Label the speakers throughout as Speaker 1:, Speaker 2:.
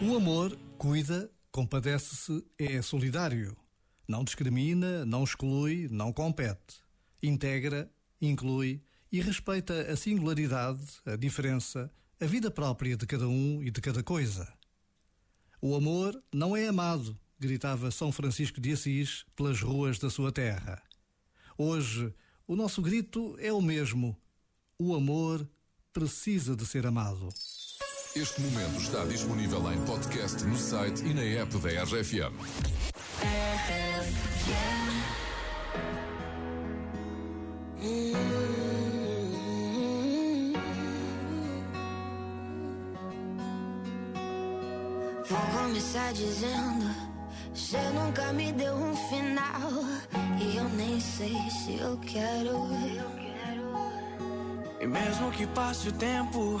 Speaker 1: O amor cuida, compadece-se, é solidário. Não discrimina, não exclui, não compete. Integra, inclui e respeita a singularidade, a diferença, a vida própria de cada um e de cada coisa. O amor não é amado, gritava São Francisco de Assis pelas ruas da sua terra. Hoje, o nosso grito é o mesmo. O amor precisa de ser amado.
Speaker 2: Este momento está disponível em podcast no site e na app da RFM.
Speaker 3: Vou começar dizendo: Você nunca me deu um final. E eu nem sei se eu quero.
Speaker 4: E mesmo que passe o tempo,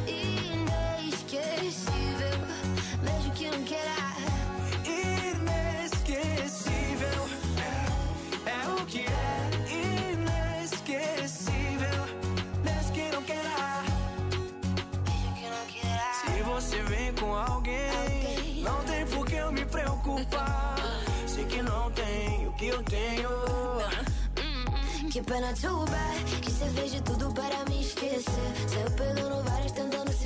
Speaker 4: você vem com alguém, não tem por que eu me preocupar. Sei que não tem o que eu tenho.
Speaker 3: Que pena too bad Que cê fez de tudo para me esquecer Saiu pegando várias tentando se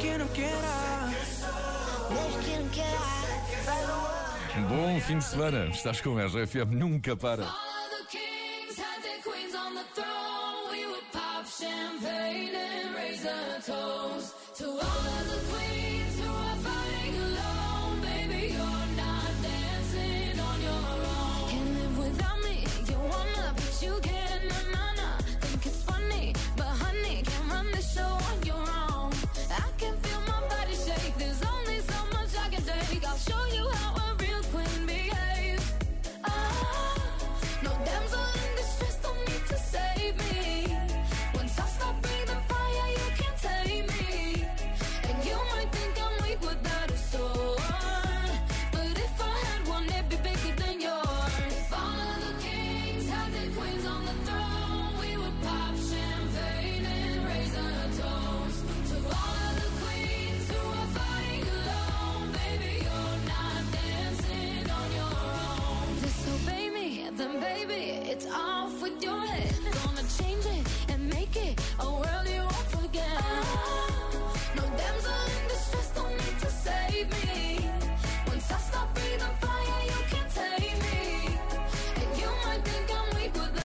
Speaker 4: que não queira.
Speaker 3: Mesmo que não
Speaker 4: queira
Speaker 2: Bom fim de semana. Estás com a RFM, nunca para.
Speaker 5: Champagne and raise a toast to all of the queens who are